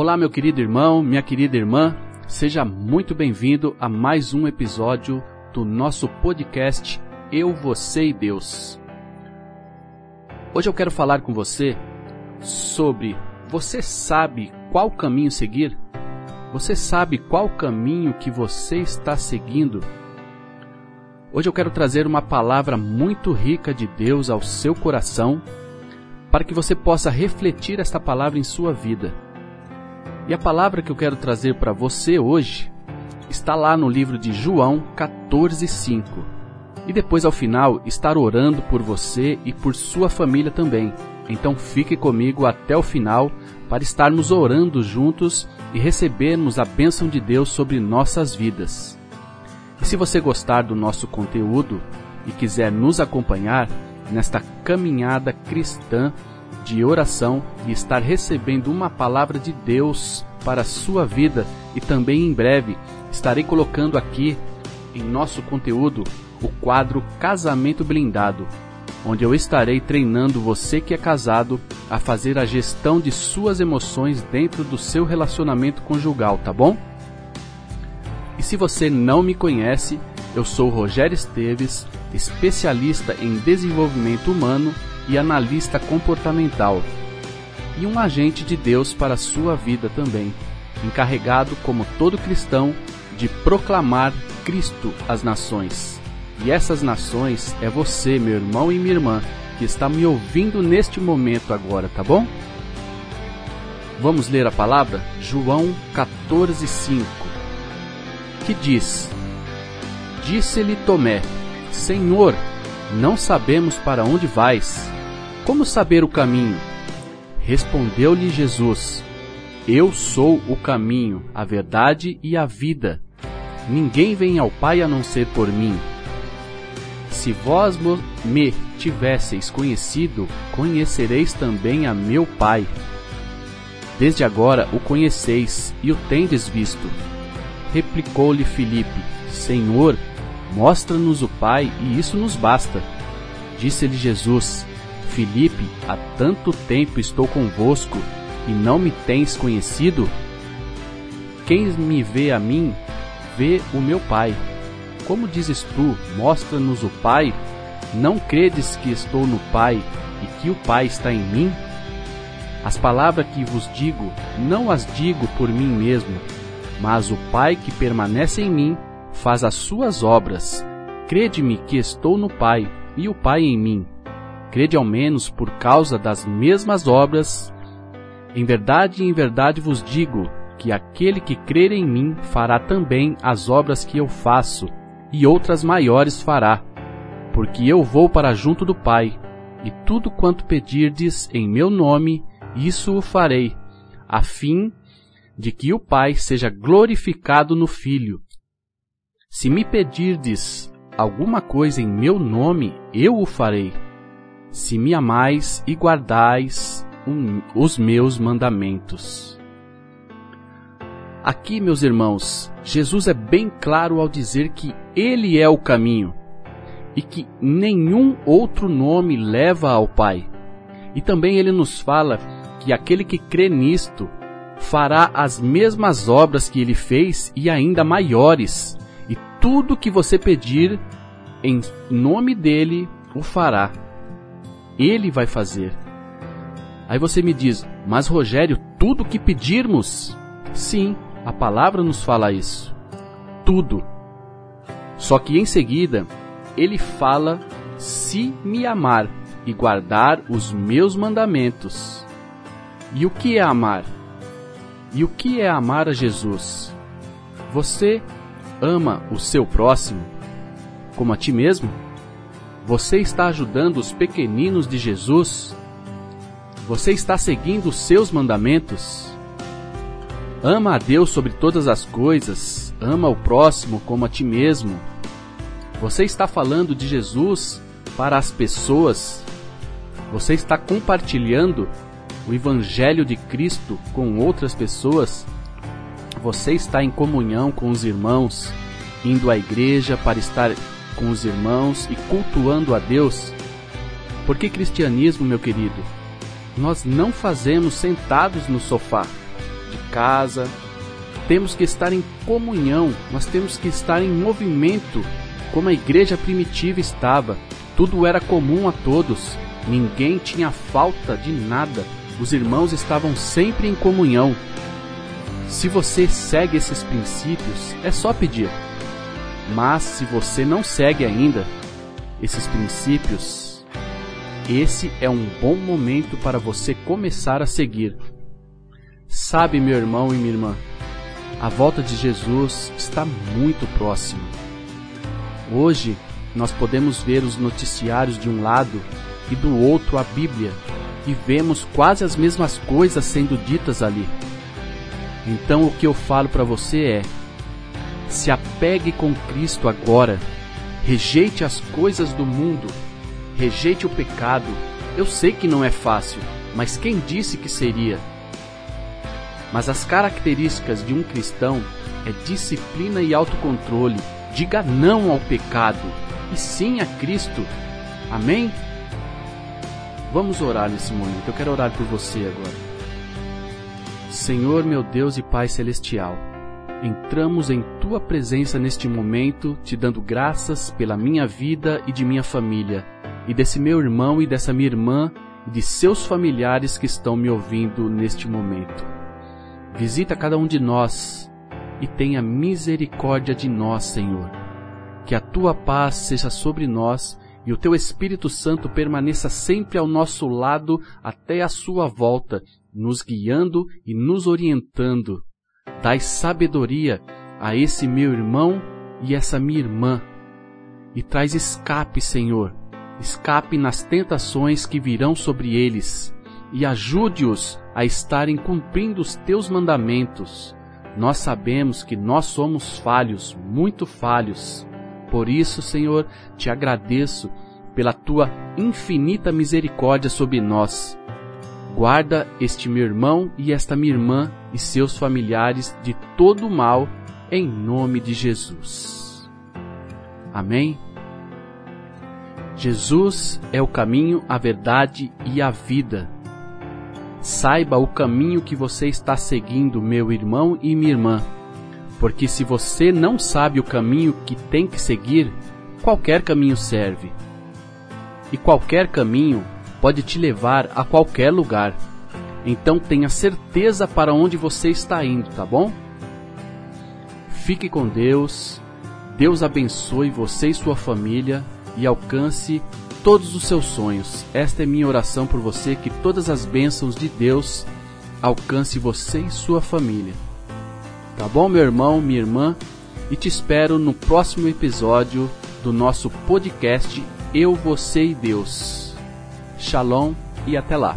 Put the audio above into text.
Olá, meu querido irmão, minha querida irmã, seja muito bem-vindo a mais um episódio do nosso podcast Eu, Você e Deus. Hoje eu quero falar com você sobre você sabe qual caminho seguir? Você sabe qual caminho que você está seguindo? Hoje eu quero trazer uma palavra muito rica de Deus ao seu coração para que você possa refletir esta palavra em sua vida. E a palavra que eu quero trazer para você hoje está lá no livro de João 14:5. E depois ao final estar orando por você e por sua família também. Então fique comigo até o final para estarmos orando juntos e recebermos a bênção de Deus sobre nossas vidas. E se você gostar do nosso conteúdo e quiser nos acompanhar nesta caminhada cristã de oração e estar recebendo uma palavra de Deus para a sua vida e também em breve estarei colocando aqui em nosso conteúdo o quadro Casamento Blindado, onde eu estarei treinando você que é casado a fazer a gestão de suas emoções dentro do seu relacionamento conjugal, tá bom? E se você não me conhece, eu sou Rogério Esteves, especialista em desenvolvimento humano e analista comportamental, e um agente de Deus para a sua vida também, encarregado, como todo cristão, de proclamar Cristo às nações. E essas nações é você, meu irmão e minha irmã, que está me ouvindo neste momento agora, tá bom? Vamos ler a palavra? João 14:5. Que diz: Disse-lhe Tomé: Senhor, não sabemos para onde vais. Como saber o caminho? Respondeu-lhe Jesus: Eu sou o caminho, a verdade e a vida. Ninguém vem ao Pai a não ser por mim. Se vós me tivesseis conhecido, conhecereis também a meu Pai. Desde agora o conheceis e o tendes visto. Replicou-lhe Filipe: Senhor, mostra-nos o Pai e isso nos basta. Disse-lhe Jesus: Filipe, há tanto tempo estou convosco e não me tens conhecido? Quem me vê a mim, vê o meu Pai. Como dizes tu, mostra-nos o Pai? Não credes que estou no Pai e que o Pai está em mim? As palavras que vos digo, não as digo por mim mesmo, mas o Pai que permanece em mim faz as suas obras. Crede-me que estou no Pai e o Pai em mim. Crede ao menos por causa das mesmas obras. Em verdade, em verdade vos digo que aquele que crer em mim fará também as obras que eu faço, e outras maiores fará, porque eu vou para junto do Pai, e tudo quanto pedirdes em meu nome, isso o farei, a fim de que o Pai seja glorificado no Filho. Se me pedirdes alguma coisa em meu nome, eu o farei. Se me amais e guardais um, os meus mandamentos. Aqui, meus irmãos, Jesus é bem claro ao dizer que Ele é o caminho e que nenhum outro nome leva ao Pai. E também ele nos fala que aquele que crê nisto fará as mesmas obras que ele fez e ainda maiores. E tudo que você pedir em nome dele o fará. Ele vai fazer. Aí você me diz, mas Rogério, tudo que pedirmos? Sim, a palavra nos fala isso. Tudo. Só que em seguida, ele fala: se me amar e guardar os meus mandamentos. E o que é amar? E o que é amar a Jesus? Você ama o seu próximo como a ti mesmo? Você está ajudando os pequeninos de Jesus? Você está seguindo os seus mandamentos? Ama a Deus sobre todas as coisas, ama o próximo como a ti mesmo. Você está falando de Jesus para as pessoas. Você está compartilhando o Evangelho de Cristo com outras pessoas. Você está em comunhão com os irmãos, indo à igreja para estar com os irmãos e cultuando a Deus. Porque cristianismo, meu querido, nós não fazemos sentados no sofá casa. Temos que estar em comunhão, nós temos que estar em movimento, como a igreja primitiva estava. Tudo era comum a todos, ninguém tinha falta de nada. Os irmãos estavam sempre em comunhão. Se você segue esses princípios, é só pedir. Mas se você não segue ainda esses princípios, esse é um bom momento para você começar a seguir. Sabe, meu irmão e minha irmã, a volta de Jesus está muito próxima. Hoje, nós podemos ver os noticiários de um lado e do outro a Bíblia e vemos quase as mesmas coisas sendo ditas ali. Então, o que eu falo para você é: se apegue com Cristo agora. Rejeite as coisas do mundo. Rejeite o pecado. Eu sei que não é fácil, mas quem disse que seria? Mas as características de um cristão é disciplina e autocontrole. Diga não ao pecado e sim a Cristo. Amém? Vamos orar nesse momento. Eu quero orar por você agora. Senhor, meu Deus e Pai celestial, entramos em tua presença neste momento, te dando graças pela minha vida e de minha família, e desse meu irmão e dessa minha irmã, e de seus familiares que estão me ouvindo neste momento. Visita cada um de nós e tenha misericórdia de nós, Senhor. Que a tua paz seja sobre nós e o teu Espírito Santo permaneça sempre ao nosso lado até a sua volta, nos guiando e nos orientando. Dai sabedoria a esse meu irmão e essa minha irmã. E traz escape, Senhor, escape nas tentações que virão sobre eles e ajude-os a estarem cumprindo os teus mandamentos. Nós sabemos que nós somos falhos, muito falhos. Por isso, Senhor, te agradeço pela tua infinita misericórdia sobre nós. Guarda este meu irmão e esta minha irmã e seus familiares de todo o mal, em nome de Jesus. Amém? Jesus é o caminho, a verdade e a vida. Saiba o caminho que você está seguindo, meu irmão e minha irmã. Porque se você não sabe o caminho que tem que seguir, qualquer caminho serve. E qualquer caminho pode te levar a qualquer lugar. Então tenha certeza para onde você está indo, tá bom? Fique com Deus. Deus abençoe você e sua família e alcance todos os seus sonhos. Esta é minha oração por você, que todas as bênçãos de Deus alcance você e sua família. Tá bom, meu irmão, minha irmã? E te espero no próximo episódio do nosso podcast Eu, Você e Deus. Shalom e até lá.